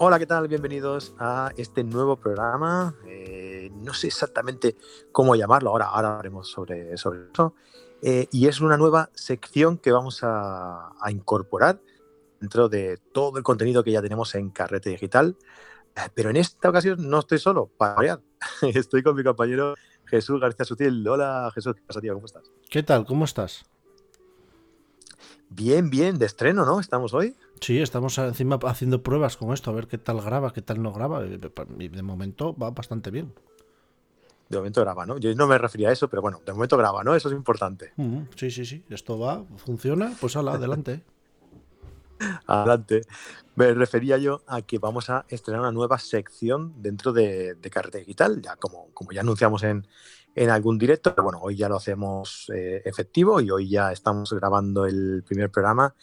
Hola, ¿qué tal? Bienvenidos a este nuevo programa. Eh, no sé exactamente cómo llamarlo, ahora, ahora hablaremos sobre, sobre eso. Eh, y es una nueva sección que vamos a, a, incorporar dentro de todo el contenido que ya tenemos en Carrete Digital. Eh, pero en esta ocasión no estoy solo, para variar. Estoy con mi compañero Jesús García Sutil. Hola Jesús, ¿qué pasa, tío? ¿Cómo estás? ¿Qué tal? ¿Cómo estás? Bien, bien, de estreno, ¿no? Estamos hoy. Sí, estamos encima haciendo pruebas con esto, a ver qué tal graba, qué tal no graba. Y de momento va bastante bien. De momento graba, ¿no? Yo no me refería a eso, pero bueno, de momento graba, ¿no? Eso es importante. Sí, sí, sí. Esto va, funciona, pues ala, adelante. adelante. Me refería yo a que vamos a estrenar una nueva sección dentro de, de Carrete Digital, ya como, como ya anunciamos en, en algún directo, pero bueno, hoy ya lo hacemos eh, efectivo y hoy ya estamos grabando el primer programa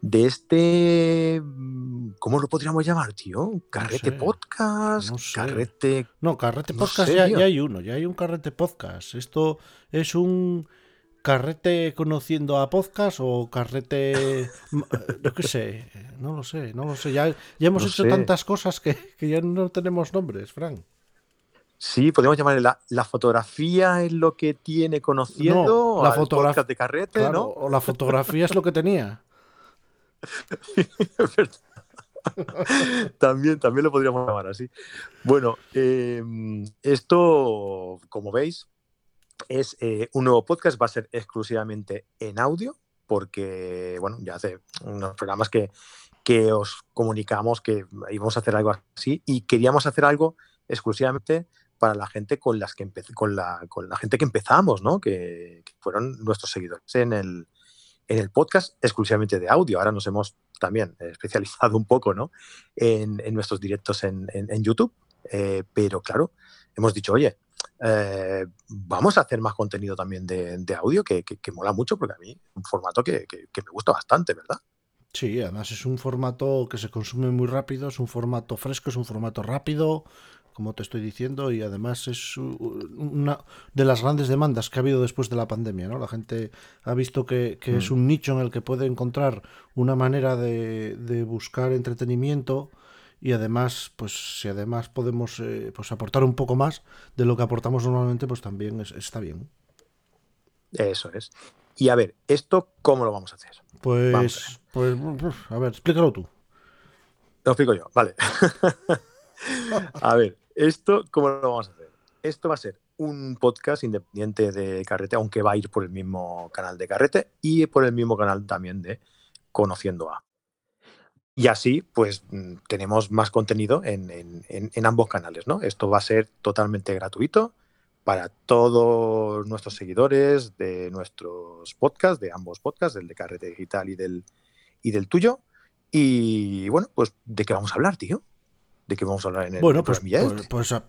de este. mm, ¿Cómo lo podríamos llamar, tío? ¿Carrete sé, podcast? no sé. ¿Carrete.? No, carrete No podcast sé, ya, hay uno, ya hay un carrete podcast. Esto es un carrete conociendo a podcast o carrete, yo qué sé, no lo sé, no lo sé. Ya, ya hemos No hecho tantas cosas que, que ya no tenemos nombres, Frank. Sí, podríamos llamarle la, la fotografía es lo que tiene conociendo No, la al fotogra- podcast de Carrete, Claro, ¿no? o la fotografía es lo que tenía. Es verdad. también, también lo podríamos llamar así. Bueno, eh, esto, como veis, es eh, un nuevo podcast, va a ser exclusivamente en audio, porque, bueno, ya hace unos programas que, que os comunicamos que íbamos a hacer algo así y queríamos hacer algo exclusivamente para la gente con las que con la, con la gente que empezamos, ¿no? Que, fueron nuestros seguidores en el, en el podcast exclusivamente de audio. Ahora nos hemos también especializado un poco, ¿no? En, en nuestros directos en, en- YouTube. Eh, pero claro, hemos dicho, oye, eh, vamos a hacer más contenido también de, de audio que, que- mola mucho, porque a mí es un formato que- que me gusta bastante, ¿verdad? Sí, además es un formato que se consume muy rápido, es un formato fresco, es un formato rápido, como te estoy diciendo, y además es una de las grandes demandas que ha habido después de la pandemia, ¿no? La gente ha visto que, que es Mm. un nicho en el que puede encontrar una manera de, de buscar entretenimiento y además, pues si además podemos eh, pues aportar un poco más de lo que aportamos normalmente, pues también es- está bien. Eso es. Y a ver, ¿esto cómo lo vamos a hacer? Pues, Vamos pues, a ver, explícalo tú. Lo explico yo, vale. a ver, ¿esto cómo lo vamos a hacer? Esto va a ser un podcast independiente de Carrete, aunque va a ir por el mismo canal de Carrete y por el mismo canal también de Conociendo a. Y así, pues mm, tenemos más contenido en, en- ambos canales, ¿no? Esto va a ser totalmente gratuito para todos nuestros seguidores de nuestros podcasts, de ambos podcasts, del de Carrete Digital y del, y del tuyo. Y bueno, pues ¿de qué vamos a hablar, tío? ¿De qué vamos a hablar en el Bueno, pues, pues, pues, ah,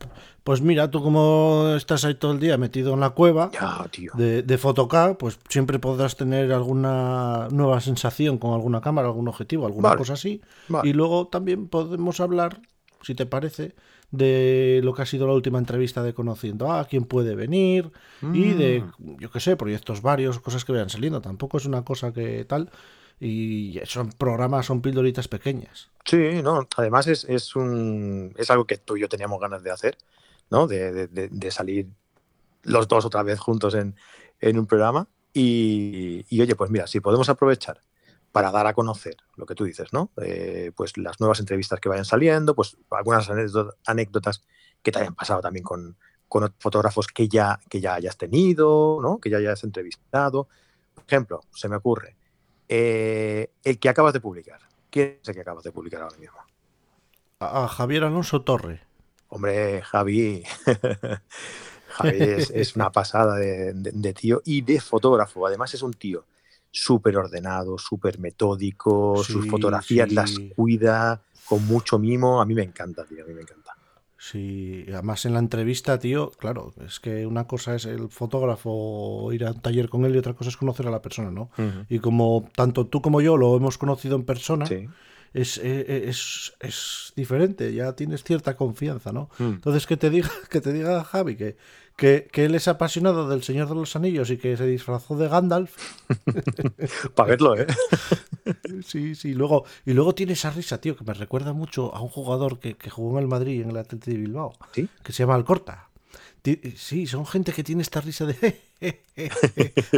pues mira, tú como estás ahí todo el día metido en la cueva Ya, tío. de, de Photocá, pues siempre podrás tener alguna nueva sensación con alguna cámara, algún objetivo, alguna Vale. cosa así. Vale. Y luego también podemos hablar, si te parece, de lo que ha sido la última entrevista de Conociendo a quién puede venir y de, Mm. yo qué sé, proyectos varios, cosas que vayan saliendo. Tampoco es una cosa que tal. Y son programas, son pildoritas pequeñas. Sí, no. Además es, es un es algo que tú y yo teníamos ganas de hacer, ¿no? De, de- salir los dos otra vez juntos en, en un programa. Y, oye, pues mira, si podemos aprovechar para dar a conocer lo que tú dices, ¿no? Eh, pues las nuevas entrevistas que vayan saliendo, pues algunas anécdot- anécdotas que te hayan pasado también con, con fotógrafos que ya, que ya hayas tenido, ¿no? Que ya hayas entrevistado. Por ejemplo, se me ocurre, eh, el que acabas de publicar. ¿Quién es el que acabas de publicar ahora mismo? A, a Javier Alonso Torre. Hombre, Javi. Javi es, es una pasada de, de- de tío y de fotógrafo. Además, es un tío súper ordenado, súper metódico. sus fotografías sí. las cuida con mucho mimo. A mí me encanta, tío. A mí me encanta. Sí, además en la entrevista, tío, claro, es que una cosa es el fotógrafo ir a un taller con él y otra cosa es conocer a la persona, ¿no? Y como tanto tú como yo lo hemos conocido en persona, Sí. es, eh, es, es diferente, ya tienes cierta confianza, ¿no? Mm. Entonces que te diga, que te diga Javi que, que, que él es apasionado del Señor de los Anillos y que se disfrazó de Gandalf, Para verlo, ¿eh? Sí, sí. Luego, y luego tiene esa risa, tío, que me recuerda mucho a un jugador que, que jugó en el Madrid, en el Atlético de Bilbao, ¿Sí? que se llama Alcorta. Ti- Sí, son gente que tiene esta risa de...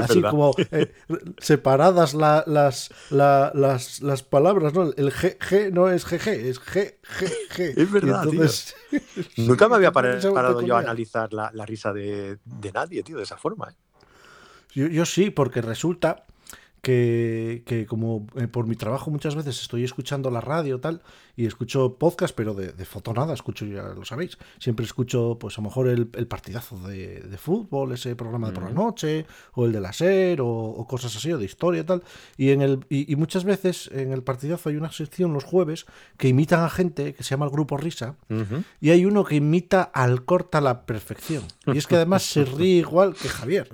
Así verdad. como eh, separadas la- las, la- las, las palabras, ¿no? El G, G no es GG, es G, G, G. Es verdad, entonces- Nunca me había parado yo a analizar la, la risa de, de nadie, tío, de esa forma. ¿eh? Yo, yo sí, porque resulta que, que como eh, por mi trabajo muchas veces estoy escuchando la radio tal y escucho podcast, pero de, de fotonada, escucho, ya lo sabéis, siempre escucho pues a lo mejor el, el partidazo de, de fútbol, ese programa de por la noche, o el de la SER, o, o cosas así, o de historia tal, y, en el, y, y muchas veces en el partidazo hay una sección los jueves que imitan a gente que se llama el Grupo Risa, y hay uno que imita al corta a la perfección. Y es que además se ríe igual que Javier.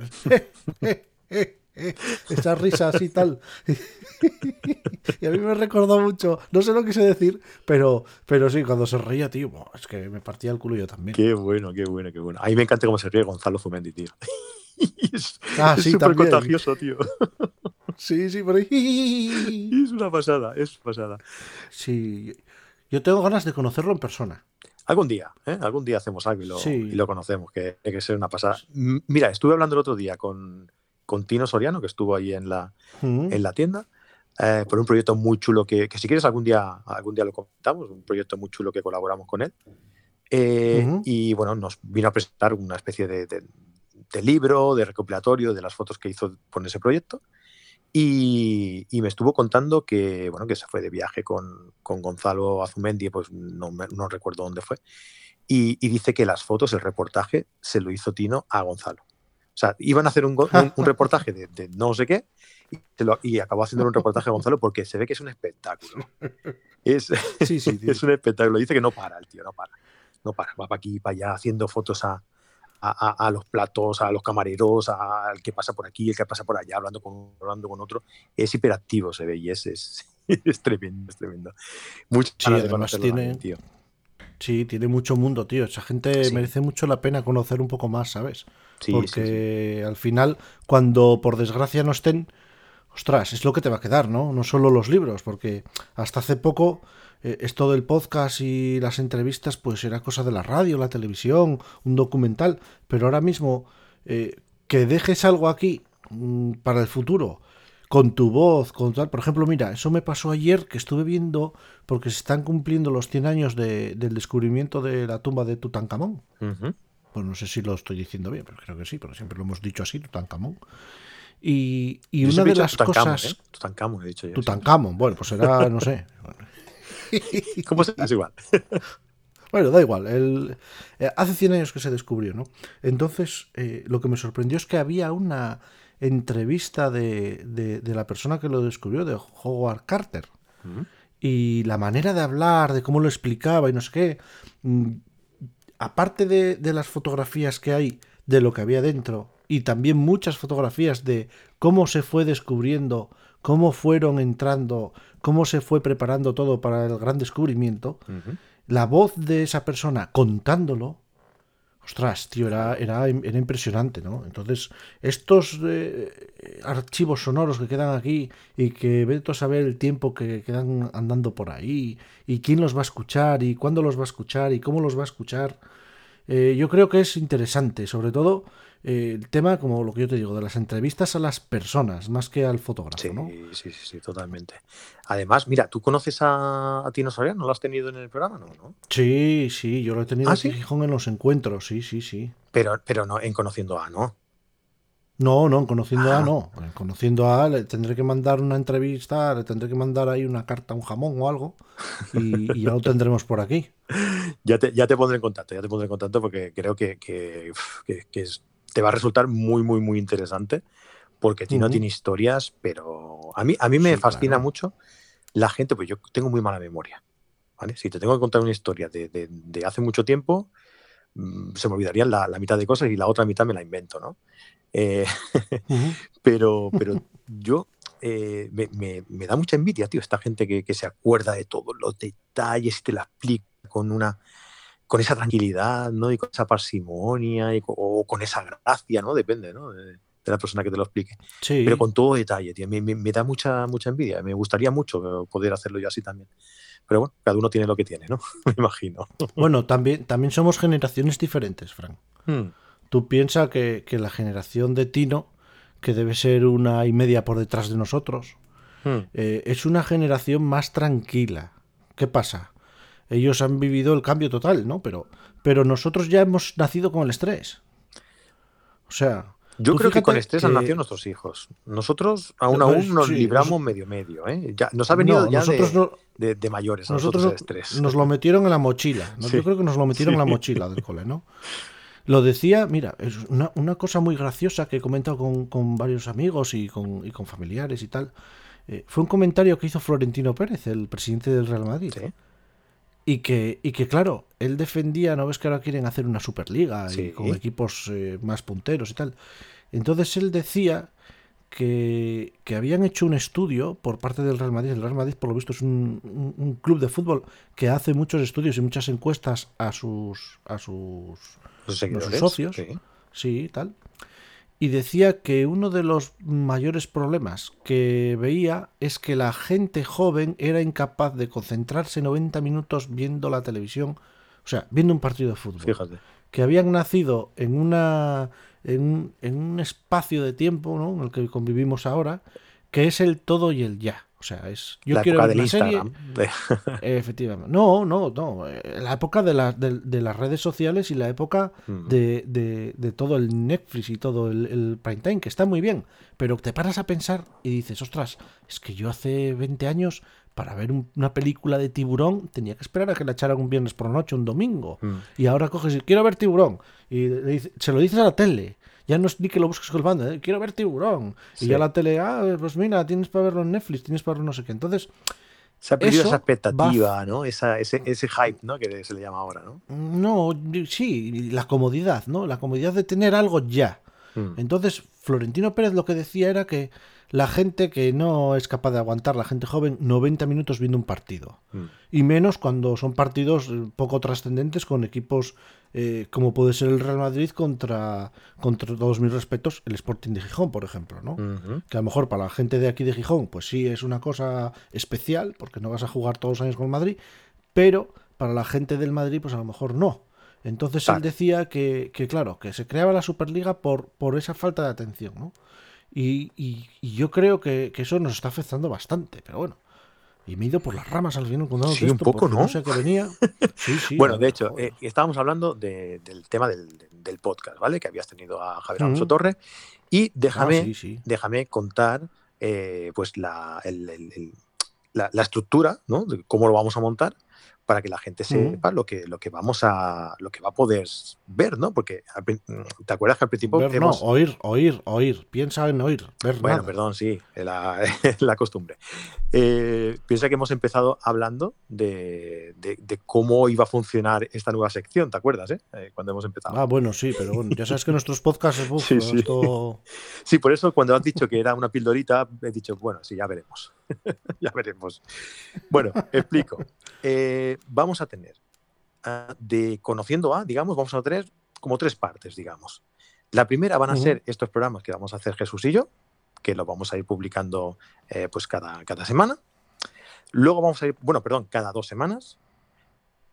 Esa risa así tal. y a mí me recordó mucho, no sé lo quise decir, pero, pero sí, cuando se reía, tío, es que me partía el culo yo también. Qué bueno, qué bueno, qué bueno. A mí me encanta cómo se ríe Gonzalo Zumendi, tío. es Ah, es sí, súper contagioso, tío. Sí, sí, por ahí. Es una pasada, es pasada. Sí, yo tengo ganas de conocerlo en persona. Algún día, ¿eh? Algún día hacemos algo y lo, Sí. y lo conocemos, que tiene que ser una pasada. Mira, estuve hablando el otro día con, con Tino Soriano, que estuvo ahí en la, Mm. en la tienda, eh, por un proyecto muy chulo que, que si quieres algún día, algún día lo comentamos, un proyecto muy chulo que colaboramos con él. Eh. Y bueno, nos vino a presentar una especie de, de- de libro, de recopilatorio de las fotos que hizo con ese proyecto. Y, y me estuvo contando que, bueno, que se fue de viaje con, con Gonzalo Azumendi, pues no, me- no recuerdo dónde fue. Y, y dice que las fotos, el reportaje, se lo hizo Tino a Gonzalo. O sea, iban a hacer un, go- un- un reportaje de, de no sé qué y, se lo- y acabó haciendo un reportaje a Gonzalo porque se ve que es un espectáculo. Es, Sí, sí, tío. es un espectáculo. Dice que no para el tío, no para. No para. Va para aquí para allá haciendo fotos a, a, los platos, a los camareros, al que pasa por aquí, el que pasa por allá, hablando con, hablando con otro. Es hiperactivo, se ve, y es, es, es tremendo, es tremendo. Muchas Sí, además tiene- tío. Sí, tiene mucho mundo, tío. Esa gente Sí. merece mucho la pena conocer un poco más, ¿sabes? Sí, Porque sí, al final, cuando por desgracia no estén, ostras, es lo que te va a quedar, ¿no? No solo los libros, porque hasta hace poco eh, esto del podcast y las entrevistas, pues era cosa de la radio, la televisión, un documental, pero ahora mismo eh, que dejes algo aquí mm, para el futuro, con tu voz, con tal. Por ejemplo, mira, eso me pasó ayer que estuve viendo, porque se están cumpliendo los 100 años de- del descubrimiento de la tumba de Tutankamón. Pues no sé si lo estoy diciendo bien, pero creo que sí, pero siempre lo hemos dicho así, Tutankamón. Y, una de las Tutankamón, cosas... ¿eh? Tutankamón, he dicho yo. Tutankamón, bueno, pues será, no sé. ¿Cómo se Es igual. Bueno, da igual. el- eh, hace 100 años que se descubrió, ¿no? Entonces, eh, lo que me sorprendió es que había una entrevista de, de- de la persona que lo descubrió, de Howard Carter. Y la manera de hablar, de cómo lo explicaba y no sé qué. mm, Aparte de, de las fotografías que hay de lo que había dentro, y también muchas fotografías de cómo se fue descubriendo, cómo fueron entrando, cómo se fue preparando todo para el gran descubrimiento, la voz de esa persona contándolo, ostras, tío, era, era, era impresionante, ¿no? Entonces, estos eh, archivos sonoros que quedan aquí y que vete a saber el tiempo que quedan andando por ahí y quién los va a escuchar y cuándo los va a escuchar y cómo los va a escuchar, eh, yo creo que es interesante, sobre todo eh, el tema, como lo que yo te digo, de las entrevistas a las personas más que al fotógrafo, Sí, ¿no? sí, sí, sí, totalmente. Además, mira, ¿tú conoces a, a Tino Soriano? ¿Lo has tenido en el programa? No, ¿no? Sí, sí, yo lo he tenido ¿Ah, aquí sí? en Gijón en los encuentros, sí, sí, sí. Pero, pero no, en Conociendo a, ¿no? No, no, en conociendo a Ah. no. En conociendo a le tendré que mandar una entrevista, le tendré que mandar ahí una carta, un jamón o algo, y, y ya lo tendremos por aquí. Ya te, ya te pondré en contacto, ya te pondré en contacto porque creo que, que, que- que es- te va a resultar muy, muy, muy interesante porque Tino Ujú. tiene historias, pero a mí, a mí me Sí, fascina claro. mucho la gente, pues yo tengo muy mala memoria. ¿vale? Si te tengo que contar una historia de, de- de hace mucho tiempo, mm, se me olvidarían la, la mitad de cosas y la otra mitad me la invento, ¿no? Eh, Ujú. pero, pero yo eh, me, me- me da mucha envidia, tío, esta gente que, que se acuerda de todos los detalles y te la explica con una con esa tranquilidad, ¿no? Y con esa parsimonia y o con esa gracia, ¿no? Depende, ¿no? De, la persona que te lo explique. Pero con todo detalle, tío. Me, me, da mucha, mucha envidia. Me gustaría mucho poder hacerlo yo así también. Pero bueno, cada uno tiene lo que tiene, ¿no? me imagino. Bueno, también, también somos generaciones diferentes, Frank. Hmm. Tú piensas que, que, la generación de Tino, que debe ser una y media por detrás de nosotros, hmm. eh, es una generación más tranquila. ¿Qué pasa? Ellos han vivido el cambio total, ¿no? Pero, pero nosotros ya hemos nacido con el estrés. O sea, yo creo que con estrés han nacido nuestros hijos. Nosotros aún aún nos libramos medio medio. ¿eh? Ya, nos ha venido ya de, mayores. nosotros, el estrés. nos lo metieron en la mochila. Yo creo que nos lo metieron en la mochila del cole, ¿no? Lo decía, mira, es una, cosa muy graciosa que he comentado con, varios amigos y con, y con, familiares y tal. Eh, fue un comentario que hizo Florentino Pérez, el presidente del Real Madrid. Y que, y que, claro, él defendía, ¿no ves que ahora quieren hacer una Superliga y con equipos eh, más punteros y tal? Entonces él decía que, habían hecho un estudio por parte del Real Madrid. El Real Madrid, por lo visto, es un, club de fútbol que hace muchos estudios y muchas encuestas a sus, a sus, socios. Sí. sí, tal. Y decía que uno de los mayores problemas que veía es que la gente joven era incapaz de concentrarse 90 minutos viendo la televisión, o sea, viendo un partido de fútbol. Fíjate. Que habían nacido en una en, un espacio de tiempo ¿no? en el que convivimos ahora, que es el todo y el ya. O sea, es. Yo quiero ver una serie. Efectivamente. No, no, no. Eh, la época de, de, las redes sociales y la época mm. de, de, todo el Netflix y todo el, el, prime time, que está muy bien. Pero te paras a pensar y dices, ostras, es que yo hace 20 años para ver una película de tiburón tenía que esperar a que la echaran un viernes por la noche, un domingo. Mm. Y ahora coges y quiero ver tiburón. Y se lo dices a la tele. Ya no es ni que lo busques con el bando, ¿eh? quiero ver tiburón. Y ya la tele, ah, pues mira, tienes para verlo en Netflix, tienes para verlo no sé qué. Entonces. Se ha perdido esa expectativa, ¿no? Esa, ese, ese, hype, ¿no? Que se le llama ahora, ¿no? No, sí, la comodidad, ¿no? La comodidad de tener algo ya. Mm. Entonces, Florentino Pérez lo que decía era que la gente que no es capaz de aguantar, la gente joven, 90 minutos viendo un partido. Mm. Y menos cuando son partidos eh, poco trascendentes con equipos eh, como puede ser el Real Madrid contra, contra todos mis respetos, el Sporting de Gijón, por ejemplo. ¿no? Que a lo mejor para la gente de aquí de Gijón, pues sí es una cosa especial, porque no vas a jugar todos los años con Madrid, pero para la gente del Madrid, pues a lo mejor no. Entonces él decía que, que, claro, que se creaba la Superliga por, por esa falta de atención, ¿no? Y, y, yo creo que, eso nos está afectando bastante, pero bueno. Y me he ido por las ramas al final cuando Sí, un poco, ¿no? sé qué venía. bueno, de hecho, eh, estábamos hablando del tema del, podcast, ¿vale? Que habías tenido a Javier Alonso Torre. Y déjame, ah, déjame contar eh, pues la, la, la, estructura, ¿no? De cómo lo vamos a montar para que la gente sepa lo, que, lo que vamos a lo que va a poder ver, ¿no? Porque mm, te acuerdas que al principio ver, no, oír, oír, oír, piensa en oír, ver Bueno, perdón, sí, la, la costumbre. Eh, piensa que hemos empezado hablando de, cómo iba a funcionar esta nueva sección, ¿te acuerdas? Eh? eh? Cuando hemos empezado. Ah, bueno, sí, pero bueno, ya sabes que nuestros podcasts es sí, sí. sí, por eso cuando has dicho que era una pildorita, he dicho, bueno, sí, ya veremos. ya veremos. Bueno, explico. Eh, vamos a tener, ah, de conociendo a, digamos, vamos a tener como tres partes, digamos. La primera van a ser estos programas que vamos a hacer Jesús y yo, que lo vamos a ir publicando eh, pues cada, cada semana. Luego vamos a ir, bueno, perdón, cada dos semanas.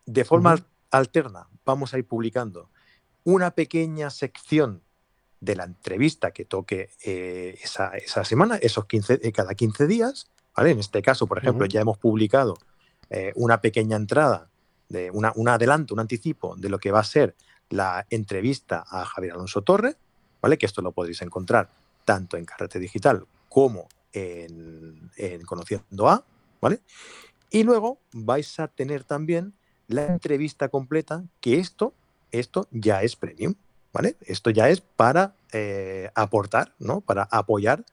De forma alterna vamos a ir publicando una pequeña sección de la entrevista que toque eh, esa, semana, esos 15, cada 15 días. ¿vale? En este caso, por ejemplo, ya hemos publicado eh, una pequeña entrada, de una, un adelanto, un anticipo de lo que va a ser la entrevista a Javier Alonso Torre, ¿vale? Que esto lo podréis encontrar tanto en Carrete Digital como en, Conociendo A, ¿vale? Y luego vais a tener también la entrevista completa, que esto, esto ya es premium, ¿vale? Esto ya es para eh, aportar, ¿no? Para apoyar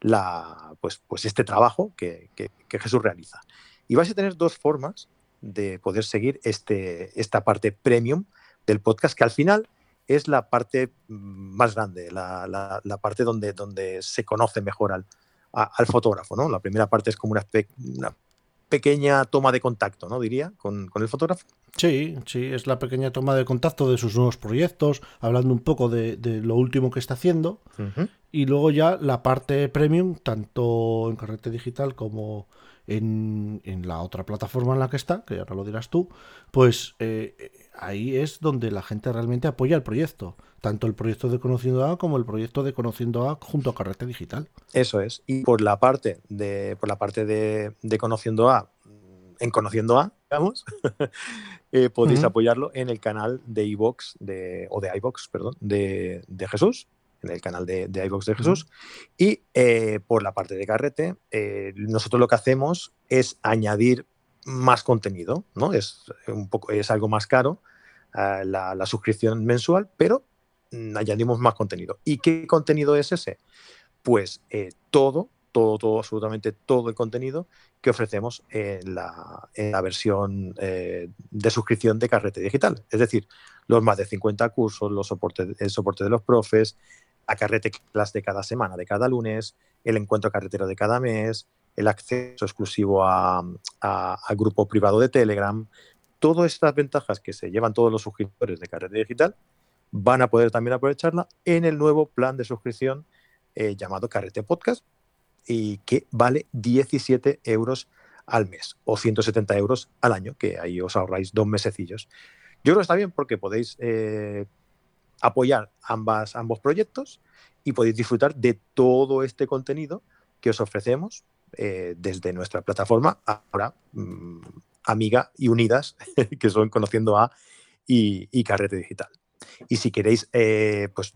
la, pues, pues este trabajo que Jesús realiza. Y vais a tener dos formas de poder seguir este, esta parte premium del podcast, que al final es la parte mm, más grande, la, parte donde, donde se conoce mejor al, al, fotógrafo. ¿no? La primera parte es como una, pequeña toma de contacto, ¿no? Diría, con, el fotógrafo. Sí, sí, es la pequeña toma de contacto de sus nuevos proyectos, hablando un poco de, lo último que está haciendo. Y luego ya la parte premium, tanto en Carrete Digital como en, la otra plataforma en la que está, que ahora lo dirás tú, pues eh, ahí es donde la gente realmente apoya el proyecto, tanto el proyecto de Conociendo A como el proyecto de Conociendo A junto a Carrete Digital. Eso es. Y por la parte de, por la parte de, Conociendo A, en Conociendo A, digamos, eh, podéis apoyarlo en el canal de iVox, de, o de iVox, perdón, de, de Jesús, en el canal de, de iVox de Jesús. Y eh, por la parte de Carrete, eh, nosotros lo que hacemos es añadir más contenido, ¿no? Es un poco, es algo más caro eh, la, suscripción mensual, pero mm, añadimos más contenido. ¿Y qué contenido es ese? Pues todo, todo, todo, absolutamente todo el contenido que ofrecemos en la, en la versión de suscripción de Carrete Digital. Es decir, los más de 50 cursos, los soportes, el soporte de los profes, a carrete class de cada semana, de cada lunes, el encuentro carretero de cada mes, el acceso exclusivo al grupo privado de Telegram. Todas estas ventajas que se llevan todos los suscriptores de Carrete Digital van a poder también aprovecharla en el nuevo plan de suscripción eh, llamado Carrete Podcast y que vale 17 euros al mes o 170 euros al año, que ahí os ahorráis dos mesecillos. Yo creo que está bien porque podéis eh, apoyar ambas, ambos proyectos y podéis disfrutar de todo este contenido que os ofrecemos eh, desde nuestra plataforma ahora mm, amiga y unidas, que son Conociendo A y, Carrete Digital. Y si queréis, eh, pues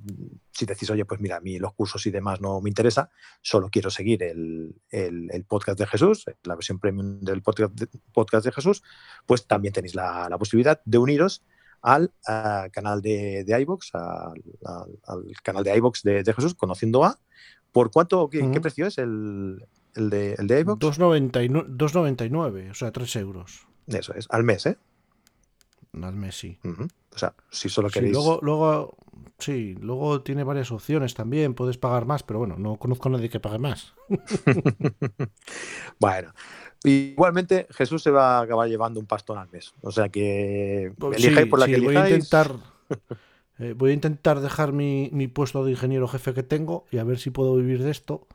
si decís, oye, pues mira, a mí los cursos y demás no me interesa, solo quiero seguir el, podcast de Jesús, la versión premium del podcast de, podcast de Jesús, pues también tenéis la, la posibilidad de uniros al canal de, de iVox, al, canal de iVox de, Jesús, conociendo a. ¿Por cuánto, qué, precio es el, el de, el de iVox? 2,99, o sea, 3 euros. Eso es, al mes, ¿eh? Al mes, sí. O sea, si solo queréis. luego, luego, sí, luego tiene varias opciones también, puedes pagar más, pero bueno, no conozco a nadie que pague más. bueno, Igualmente, Jesús se va a acabar llevando un pastón al mes. O sea que pues elijáis por la que voy a intentar eh, Voy a intentar dejar mi, puesto de ingeniero jefe que tengo y a ver si puedo vivir de esto,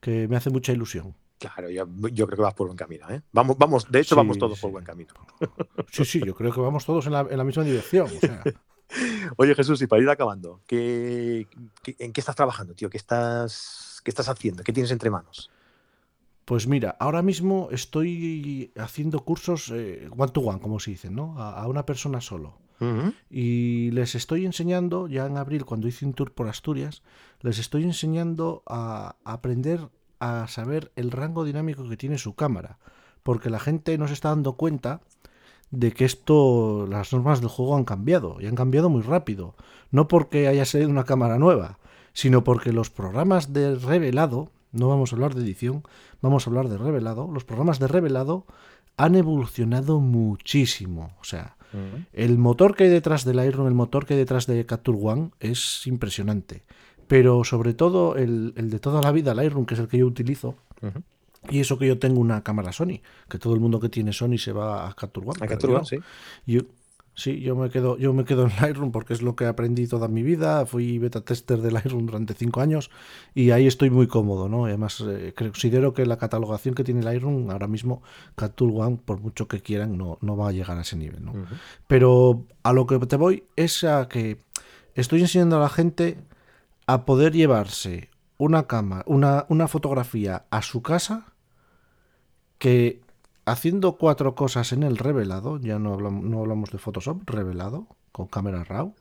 que me hace mucha ilusión. Claro, yo, creo que vas por buen camino. ¿eh? Vamos, vamos, de hecho, vamos todos por buen camino. Sí, sí, yo creo que vamos todos en la, misma dirección. Oye, Jesús, y para ir acabando, en qué estás trabajando, tío? ¿Qué estás, ¿Qué estás haciendo? ¿Qué tienes entre manos? Pues mira, ahora mismo estoy haciendo cursos one to one, como se dice, ¿no? A, una persona solo. Y les estoy enseñando, ya en abril, cuando hice un tour por Asturias, les estoy enseñando a, aprender a saber el rango dinámico que tiene su cámara. Porque la gente no se está dando cuenta de que esto, las normas del juego han cambiado, y han cambiado muy rápido. No porque haya salido una cámara nueva, sino porque los programas de revelado, no vamos a hablar de edición, vamos a hablar de revelado. Los programas de revelado han evolucionado muchísimo. O sea, el motor que hay detrás del Lightroom, el motor que hay detrás de Capture One es impresionante. Pero sobre todo el, de toda la vida, Lightroom, que es el que yo utilizo, y eso que yo tengo una cámara Sony, que todo el mundo que tiene Sony se va a Capture One. A Capture One, sí. Sí, yo me quedo, yo me quedo en Lightroom porque es lo que aprendí toda mi vida. Fui beta tester de Lightroom durante cinco años y ahí estoy muy cómodo, ¿no? además eh, considero que la catalogación que tiene Lightroom ahora mismo, Capture One, por mucho que quieran, no, no va a llegar a ese nivel, ¿no? Pero a lo que te voy es a que estoy enseñando a la gente a poder llevarse una cámara, una, una fotografía a su casa que haciendo cuatro cosas en el revelado, ya no hablamos, no hablamos de Photoshop, revelado, con cámara RAW,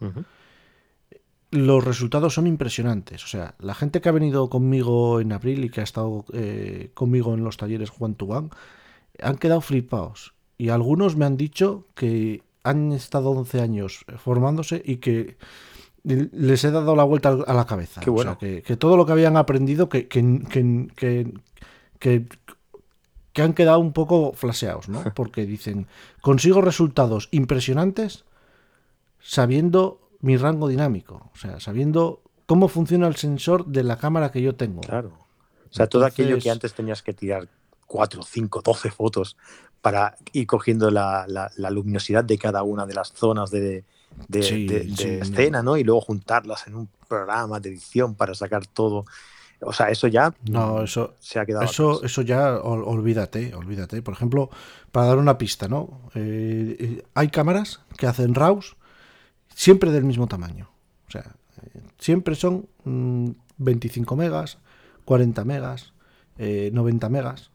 los resultados son impresionantes. O sea, la gente que ha venido conmigo en abril y que ha estado eh, conmigo en los talleres One to One, han quedado flipados. Y algunos me han dicho que han estado 11 años formándose y que les he dado la vuelta a la cabeza. O sea, que, todo lo que habían aprendido, que, que, que que han quedado un poco flaseados, ¿no? Porque dicen, consigo resultados impresionantes sabiendo mi rango dinámico, o sea, sabiendo cómo funciona el sensor de la cámara que yo tengo. Claro. O sea, todo aquello que antes tenías que tirar 4, 5, 12 fotos para ir cogiendo la, luminosidad de cada una de las zonas de, escena, ¿no? Y luego juntarlas en un programa de edición para sacar todo. O sea, eso ya no, eso, se ha quedado. Eso, eso ya, olvídate, olvídate. Por ejemplo, para dar una pista, ¿no? Eh, eh, hay cámaras que hacen RAWs siempre del mismo tamaño. O sea, eh, siempre son 25 mm, megas, 40 megas, 90 megas.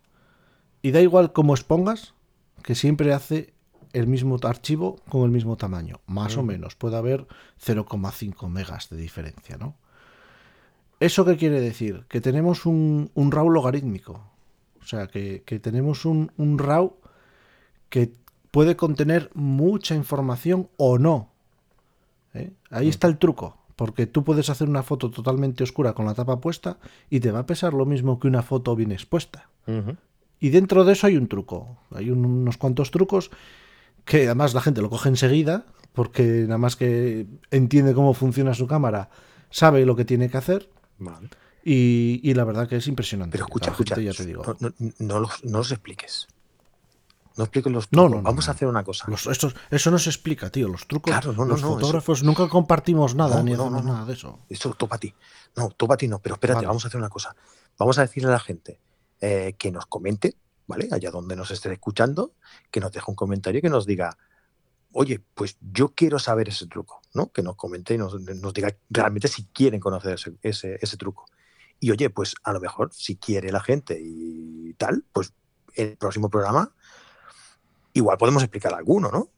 Y da igual cómo expongas, que siempre hace el mismo archivo con el mismo tamaño, más o menos. Puede haber 0,5 megas de diferencia, ¿no? ¿Eso qué quiere decir? Que tenemos un, RAW logarítmico. O sea, que, tenemos un, RAW que puede contener mucha información o no. ¿eh? Ahí está el truco. Porque tú puedes hacer una foto totalmente oscura con la tapa puesta y te va a pesar lo mismo que una foto bien expuesta. Y dentro de eso hay un truco. Hay unos cuantos trucos que además la gente lo coge enseguida, porque nada más que entiende cómo funciona su cámara, sabe lo que tiene que hacer. Y, la verdad que es impresionante. Pero escucha, escucha, ya te digo. No, los, expliques. No expliques los trucos. No, no, Vamos a hacer una cosa. eso no se explica, tío. Los trucos. los fotógrafos nunca compartimos nada ni hacemos nada de eso. Eso tú para ti. No, tú para ti no. Pero espérate, vamos a hacer una cosa. Vamos a decirle a la gente eh, que nos comente ¿vale? Allá donde nos esté escuchando, que nos deje un comentario y que nos diga, oye, pues yo quiero saber ese truco, ¿no? Que nos comente y nos, diga realmente si quieren conocer ese, ese, truco. Y oye, pues a lo mejor si quiere la gente y tal, pues el próximo programa igual podemos explicar alguno, ¿no?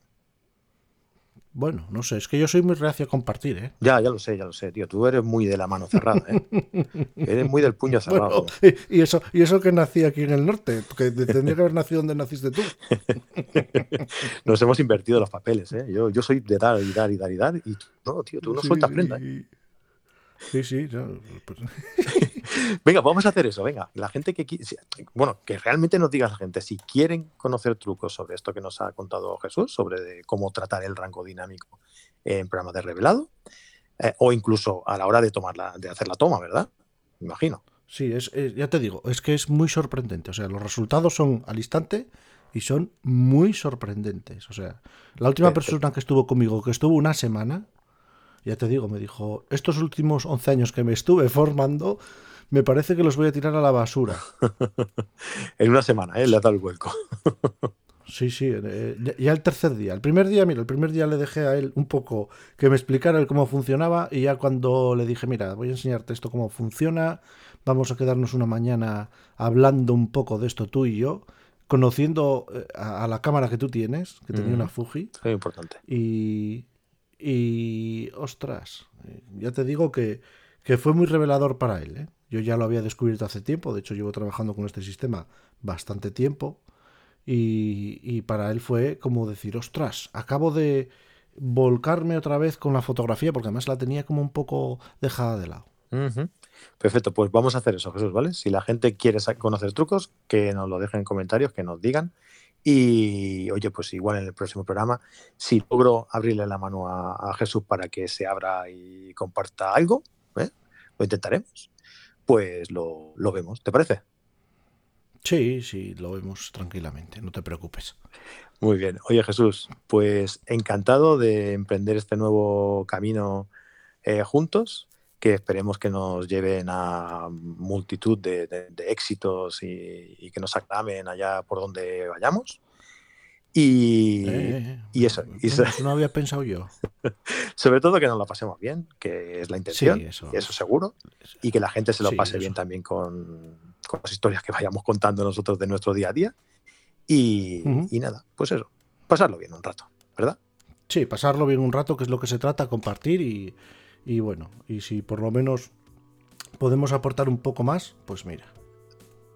Bueno, no sé, es que yo soy muy reacio a compartir, ¿eh? Ya, ya lo sé, ya lo sé, tío. Tú eres muy de la mano cerrada, ¿eh? eres muy del puño cerrado. y, eso, y eso que nací aquí en el norte, que tendría que haber nacido donde naciste tú. Nos hemos invertido los papeles, ¿eh? Yo, yo soy de dar y dar y dar y dar, y no, tío, tú no sueltas prenda. ¿eh? Sí, sí. Pues venga, vamos a hacer eso. Venga, la gente que bueno, que realmente nos diga la gente si quieren conocer trucos sobre esto que nos ha contado Jesús, sobre cómo tratar el rango dinámico en programas de revelado, eh, o incluso a la hora de tomarla, de hacer la toma, ¿verdad? Me imagino. Sí, es, ya te digo, es que es muy sorprendente. O sea, los resultados son al instante y son muy sorprendentes. O sea, la última persona que estuvo conmigo, que estuvo una semana, ya te digo, me dijo, estos últimos 11 años que me estuve formando, me parece que los voy a tirar a la basura. en una semana, ¿eh? Le ha dado el vuelco. sí, sí, eh, ya el tercer día. El primer día, mira, el primer día le dejé a él un poco que me explicara cómo funcionaba y ya cuando le dije, mira, voy a enseñarte esto cómo funciona, vamos a quedarnos una mañana hablando un poco de esto tú y yo, conociendo eh, a, la cámara que tú tienes, que tenía una Fuji. Muy importante. Y, y, ostras, eh, ya te digo que, fue muy revelador para él. ¿eh? Yo ya lo había descubierto hace tiempo, de hecho llevo trabajando con este sistema bastante tiempo. Y, para él fue como decir, ostras, acabo de volcarme otra vez con la fotografía, porque además la tenía como un poco dejada de lado. Perfecto, pues vamos a hacer eso, Jesús, ¿vale? Si la gente quiere conocer trucos, que nos lo dejen en comentarios, que nos digan. Y oye, pues igual en el próximo programa, si logro abrirle la mano a, Jesús para que se abra y comparta algo, ¿eh? lo intentaremos, pues lo, lo vemos, ¿te parece? Sí, sí, lo vemos tranquilamente, no te preocupes. Muy bien. Oye Jesús, pues encantado de emprender este nuevo camino eh, juntos que esperemos que nos lleven a multitud de, éxitos y, que nos aclamen allá por donde vayamos. Y, eh, y eso, no había pensado yo. sobre todo que nos la pasemos bien, que es la intención, eso, y eso seguro, y que la gente se lo pase bien también con, con, las historias que vayamos contando nosotros de nuestro día a día. Y, y nada, pues eso, pasarlo bien un rato, ¿verdad? Sí, pasarlo bien un rato, que es lo que se trata, compartir y, y bueno, y si por lo menos podemos aportar un poco más, pues mira.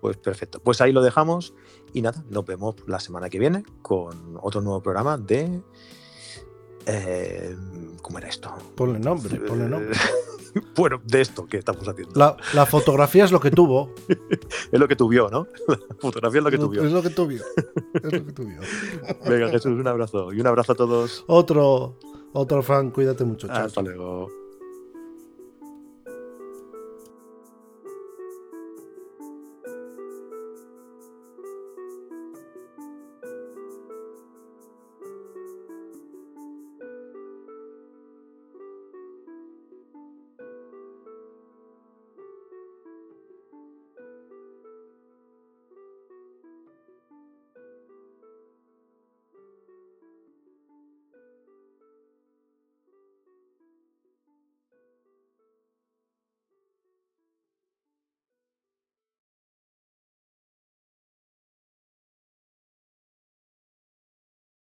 Pues perfecto. Pues ahí lo dejamos y nada, nos vemos la semana que viene con otro nuevo programa de... Eh, ¿Cómo era esto? Ponle nombre, ponle nombre. bueno, de esto que estamos haciendo. La, fotografía es lo que tuvo. es lo que tuvió, ¿no? La fotografía es lo que tuvió. Es lo que tuvió. Es lo que tuvió. Venga, Jesús, un abrazo. Y un abrazo a todos. Otro, otro fan, cuídate mucho. Hasta luego.